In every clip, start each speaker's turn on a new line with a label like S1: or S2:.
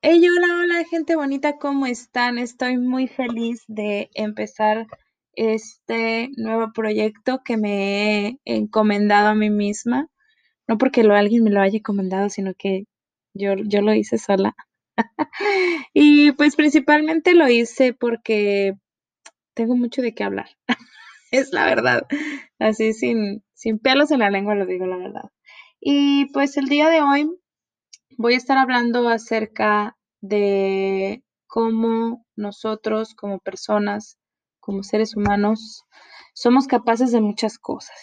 S1: Hey, hola, hola, gente bonita, ¿cómo están? Estoy muy feliz de empezar este nuevo proyecto que me he encomendado a mí misma. No porque lo, alguien me lo haya encomendado, sino que yo, yo lo hice sola. y pues principalmente lo hice porque tengo mucho de qué hablar. es la verdad. Así sin, sin pelos en la lengua lo digo la verdad. Y pues el día de hoy voy a estar hablando acerca de cómo nosotros como personas, como seres humanos, somos capaces de muchas cosas.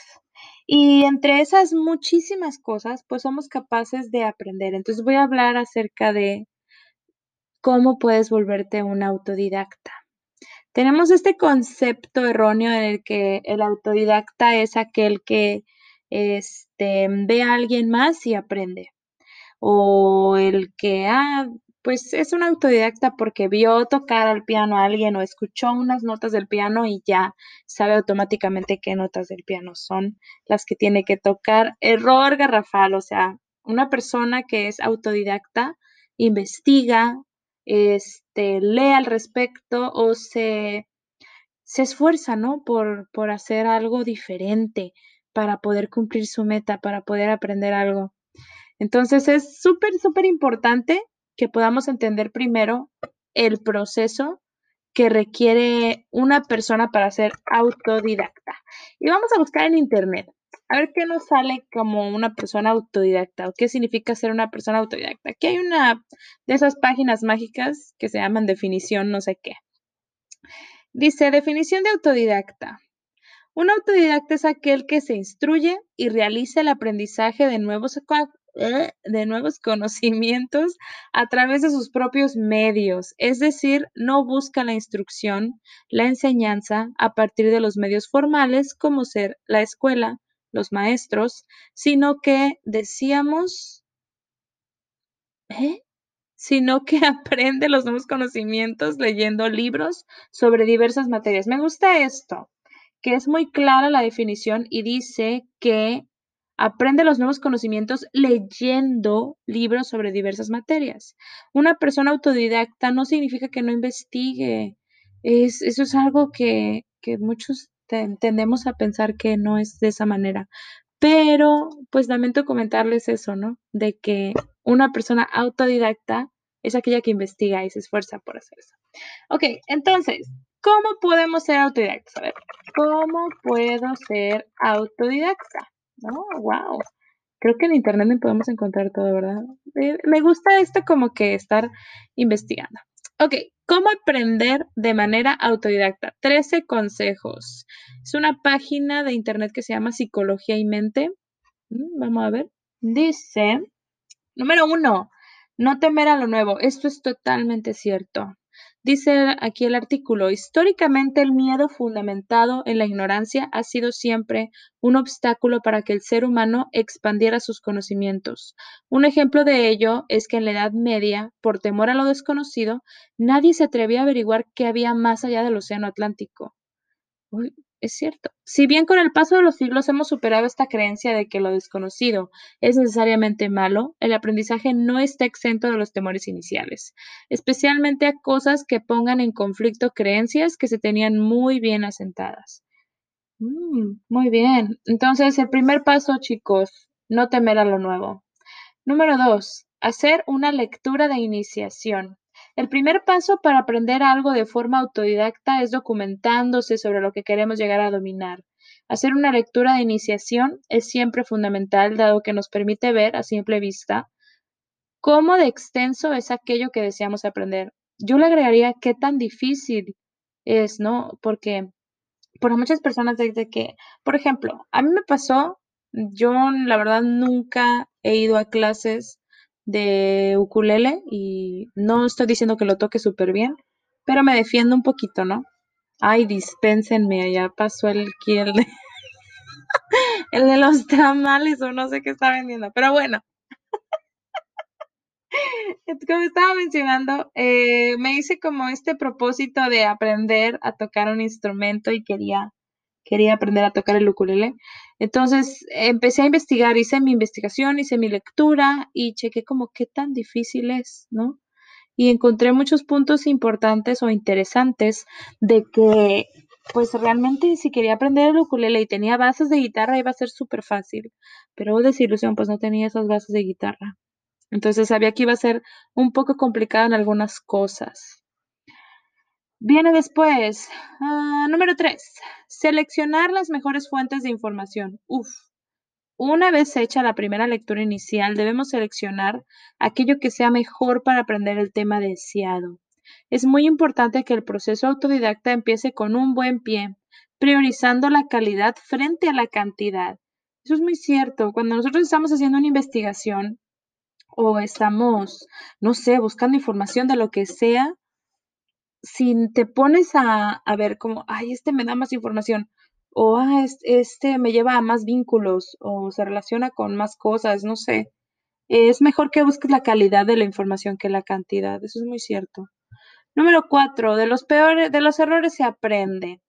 S1: Y entre esas muchísimas cosas, pues somos capaces de aprender. Entonces voy a hablar acerca de cómo puedes volverte un autodidacta. Tenemos este concepto erróneo en el que el autodidacta es aquel que este, ve a alguien más y aprende. O el que, ah, pues es un autodidacta porque vio tocar al piano a alguien o escuchó unas notas del piano y ya sabe automáticamente qué notas del piano son las que tiene que tocar. Error garrafal, o sea, una persona que es autodidacta investiga, este, lee al respecto o se, se esfuerza, ¿no? Por, por hacer algo diferente para poder cumplir su meta, para poder aprender algo. Entonces es súper, súper importante que podamos entender primero el proceso que requiere una persona para ser autodidacta. Y vamos a buscar en Internet, a ver qué nos sale como una persona autodidacta o qué significa ser una persona autodidacta. Aquí hay una de esas páginas mágicas que se llaman definición no sé qué. Dice definición de autodidacta. Un autodidacta es aquel que se instruye y realiza el aprendizaje de nuevos eh, de nuevos conocimientos a través de sus propios medios, es decir, no busca la instrucción, la enseñanza a partir de los medios formales como ser la escuela, los maestros, sino que decíamos, ¿eh? sino que aprende los nuevos conocimientos leyendo libros sobre diversas materias. Me gusta esto, que es muy clara la definición y dice que Aprende los nuevos conocimientos leyendo libros sobre diversas materias. Una persona autodidacta no significa que no investigue. Es, eso es algo que, que muchos tendemos a pensar que no es de esa manera. Pero, pues lamento comentarles eso, ¿no? De que una persona autodidacta es aquella que investiga y se esfuerza por hacer eso. Ok, entonces, ¿cómo podemos ser autodidactas? A ver, ¿cómo puedo ser autodidacta? Oh, wow. Creo que en internet no podemos encontrar todo, ¿verdad? Eh, me gusta esto como que estar investigando. Ok, ¿cómo aprender de manera autodidacta? 13 consejos. Es una página de internet que se llama Psicología y Mente. Mm, vamos a ver. Dice, número uno, no temer a lo nuevo. Esto es totalmente cierto. Dice aquí el artículo, históricamente el miedo fundamentado en la ignorancia ha sido siempre un obstáculo para que el ser humano expandiera sus conocimientos. Un ejemplo de ello es que en la Edad Media, por temor a lo desconocido, nadie se atrevía a averiguar qué había más allá del Océano Atlántico. Uy, es cierto. Si bien con el paso de los siglos hemos superado esta creencia de que lo desconocido es necesariamente malo, el aprendizaje no está exento de los temores iniciales, especialmente a cosas que pongan en conflicto creencias que se tenían muy bien asentadas. Mm, muy bien. Entonces, el primer paso, chicos, no temer a lo nuevo. Número dos, hacer una lectura de iniciación. El primer paso para aprender algo de forma autodidacta es documentándose sobre lo que queremos llegar a dominar. Hacer una lectura de iniciación es siempre fundamental, dado que nos permite ver a simple vista cómo de extenso es aquello que deseamos aprender. Yo le agregaría qué tan difícil es, ¿no? Porque por muchas personas desde que, por ejemplo, a mí me pasó, yo la verdad nunca he ido a clases de ukulele y no estoy diciendo que lo toque súper bien, pero me defiendo un poquito, ¿no? Ay, dispénsenme, ya pasó el de, el de los tamales o no sé qué está vendiendo, pero bueno. Como estaba mencionando, eh, me hice como este propósito de aprender a tocar un instrumento y quería quería aprender a tocar el ukulele. Entonces empecé a investigar, hice mi investigación, hice mi lectura y chequé como qué tan difícil es, ¿no? y encontré muchos puntos importantes o interesantes de que pues realmente si quería aprender el ukulele y tenía bases de guitarra iba a ser súper fácil, pero desilusión, pues no tenía esas bases de guitarra. Entonces sabía que iba a ser un poco complicado en algunas cosas. Viene después, ah, número 3, seleccionar las mejores fuentes de información. Uf, una vez hecha la primera lectura inicial, debemos seleccionar aquello que sea mejor para aprender el tema deseado. Es muy importante que el proceso autodidacta empiece con un buen pie, priorizando la calidad frente a la cantidad. Eso es muy cierto. Cuando nosotros estamos haciendo una investigación o estamos, no sé, buscando información de lo que sea, si te pones a, ver como, ay, este me da más información, o ah, este me lleva a más vínculos, o se relaciona con más cosas, no sé. Es mejor que busques la calidad de la información que la cantidad, eso es muy cierto. Número cuatro, de los peores, de los errores se aprende.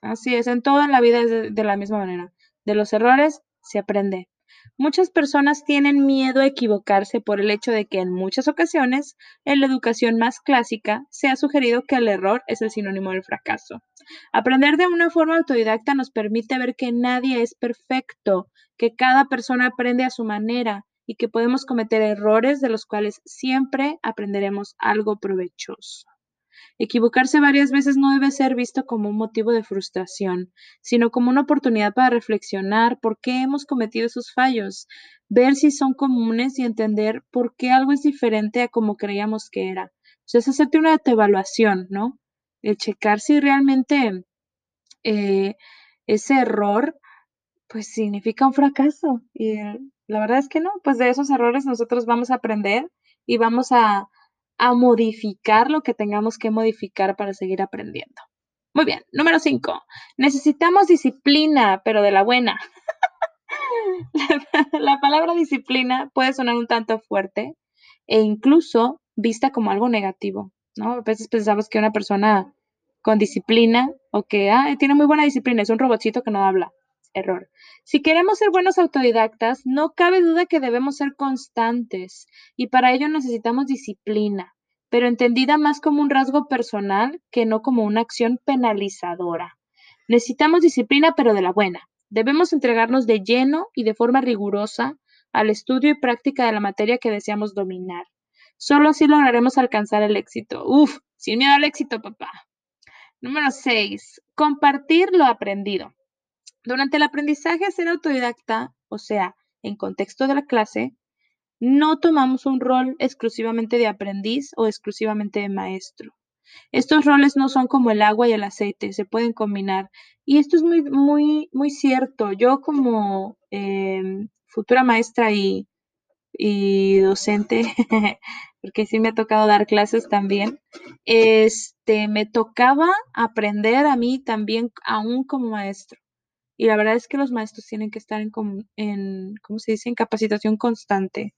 S1: Así es, en todo en la vida es de la misma manera. De los errores se aprende. Muchas personas tienen miedo a equivocarse por el hecho de que en muchas ocasiones en la educación más clásica se ha sugerido que el error es el sinónimo del fracaso. Aprender de una forma autodidacta nos permite ver que nadie es perfecto, que cada persona aprende a su manera y que podemos cometer errores de los cuales siempre aprenderemos algo provechoso. Equivocarse varias veces no debe ser visto como un motivo de frustración, sino como una oportunidad para reflexionar por qué hemos cometido esos fallos, ver si son comunes y entender por qué algo es diferente a como creíamos que era. O es hacerte una evaluación, ¿no? El checar si realmente eh, ese error pues significa un fracaso. Y la verdad es que no, pues de esos errores nosotros vamos a aprender y vamos a, a modificar lo que tengamos que modificar para seguir aprendiendo. Muy bien, número 5. Necesitamos disciplina, pero de la buena. la, palabra disciplina puede sonar un tanto fuerte e incluso vista como algo negativo, ¿no? A veces pensamos que una persona con disciplina o que tiene muy buena disciplina es un robotcito que no habla. Error. Si queremos ser buenos autodidactas, no cabe duda que debemos ser constantes y para ello necesitamos disciplina, pero entendida más como un rasgo personal que no como una acción penalizadora. Necesitamos disciplina, pero de la buena. Debemos entregarnos de lleno y de forma rigurosa al estudio y práctica de la materia que deseamos dominar. Solo así lograremos alcanzar el éxito. Uf, sin miedo al éxito, papá. Número 6. Compartir lo aprendido. Durante el aprendizaje a ser autodidacta, o sea, en contexto de la clase, no tomamos un rol exclusivamente de aprendiz o exclusivamente de maestro. Estos roles no son como el agua y el aceite, se pueden combinar. Y esto es muy, muy, muy cierto. Yo como em, futura maestra y, y docente, porque sí me ha tocado dar clases también, este, me tocaba aprender a mí también aún como maestro. Y la verdad es que los maestros tienen que estar en, en ¿cómo se dice?, en capacitación constante.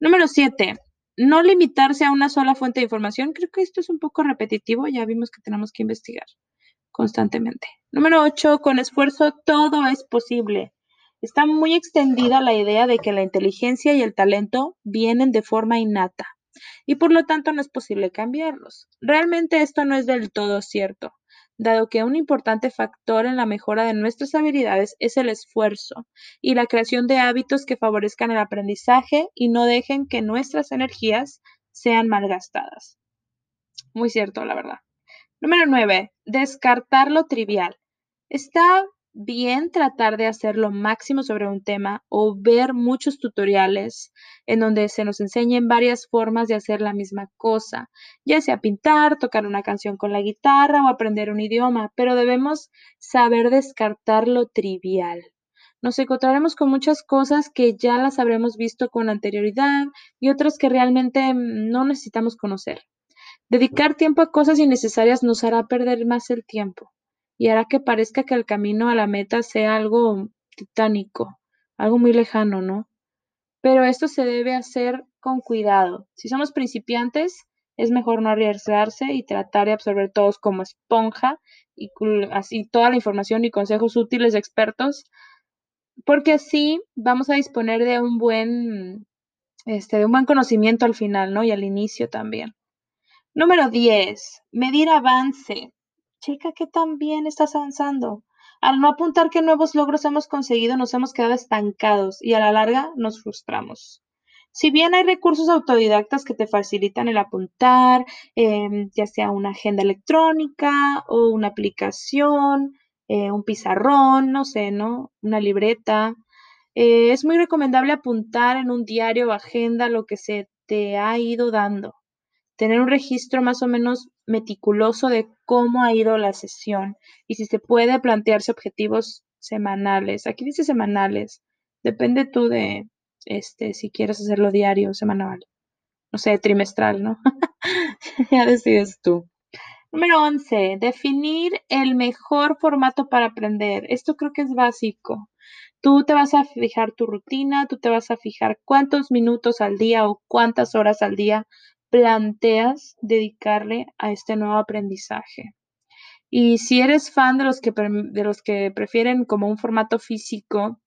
S1: Número siete, no limitarse a una sola fuente de información. Creo que esto es un poco repetitivo, ya vimos que tenemos que investigar constantemente. Número ocho, con esfuerzo todo es posible. Está muy extendida la idea de que la inteligencia y el talento vienen de forma innata y por lo tanto no es posible cambiarlos. Realmente esto no es del todo cierto dado que un importante factor en la mejora de nuestras habilidades es el esfuerzo y la creación de hábitos que favorezcan el aprendizaje y no dejen que nuestras energías sean malgastadas. Muy cierto, la verdad. Número 9. Descartar lo trivial. Está bien tratar de hacer lo máximo sobre un tema o ver muchos tutoriales en donde se nos enseñen varias formas de hacer la misma cosa, ya sea pintar, tocar una canción con la guitarra o aprender un idioma, pero debemos saber descartar lo trivial. Nos encontraremos con muchas cosas que ya las habremos visto con anterioridad y otras que realmente no necesitamos conocer. Dedicar tiempo a cosas innecesarias nos hará perder más el tiempo y hará que parezca que el camino a la meta sea algo titánico, algo muy lejano, ¿no? Pero esto se debe hacer con cuidado. Si somos principiantes, es mejor no arriesgarse y tratar de absorber todos como esponja y así toda la información y consejos útiles expertos, porque así vamos a disponer de un buen este de un buen conocimiento al final, ¿no? Y al inicio también. Número 10. Medir avance. Checa qué tan bien estás avanzando. Al no apuntar qué nuevos logros hemos conseguido, nos hemos quedado estancados y a la larga nos frustramos. Si bien hay recursos autodidactas que te facilitan el apuntar, em, ya sea una agenda electrónica o una aplicación, eh, un pizarrón, no sé, ¿no? Una libreta. Eh, es muy recomendable apuntar en un diario o agenda lo que se te ha ido dando. Tener un registro más o menos meticuloso de cómo ha ido la sesión y si se puede plantearse objetivos semanales. Aquí dice semanales. Depende tú de, este, si quieres hacerlo diario, semanal, no sé, trimestral, ¿no? ya decides tú. Número 11, definir el mejor formato para aprender. Esto creo que es básico. Tú te vas a fijar tu rutina, tú te vas a fijar cuántos minutos al día o cuántas horas al día planteas dedicarle a este nuevo aprendizaje. Y si eres fan de los que, de los que prefieren como un formato físico,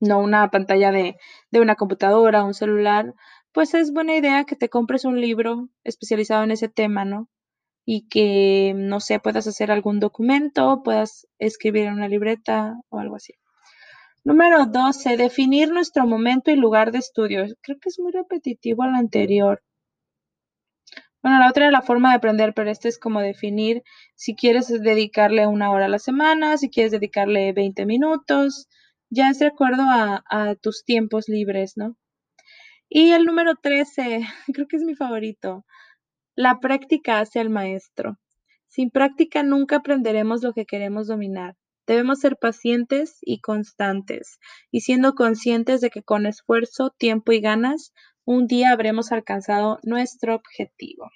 S1: no una pantalla de, de una computadora un celular, pues es buena idea que te compres un libro especializado en ese tema, ¿no? Y que, no sé, puedas hacer algún documento, puedas escribir en una libreta o algo así. Número 12. Definir nuestro momento y lugar de estudio. Creo que es muy repetitivo al anterior. Bueno, la otra es la forma de aprender, pero este es como definir si quieres dedicarle una hora a la semana, si quieres dedicarle 20 minutos, ya es de acuerdo a, tus tiempos libres, ¿no? Y el número 13, creo que es mi favorito. La práctica hace al maestro. Sin práctica nunca aprenderemos lo que queremos dominar. Debemos ser pacientes y constantes, y siendo conscientes de que con esfuerzo, tiempo y ganas, un día habremos alcanzado nuestro objetivo.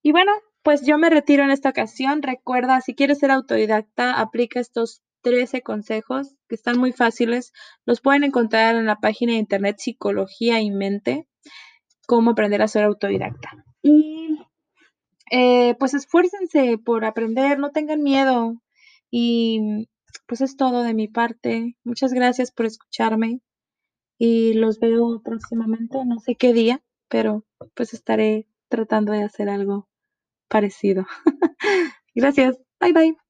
S1: Y bueno, pues yo me retiro en esta ocasión. Recuerda, si quieres ser autodidacta, aplica estos 13 consejos que están muy fáciles. Los pueden encontrar en la página de internet Psicología y Mente, cómo aprender a ser autodidacta. Y eh, pues esfuércense por aprender, no tengan miedo. Y pues es todo de mi parte. Muchas gracias por escucharme y los veo próximamente, no sé qué día, pero pues estaré tratando de hacer algo parecido. gracias. Bye bye.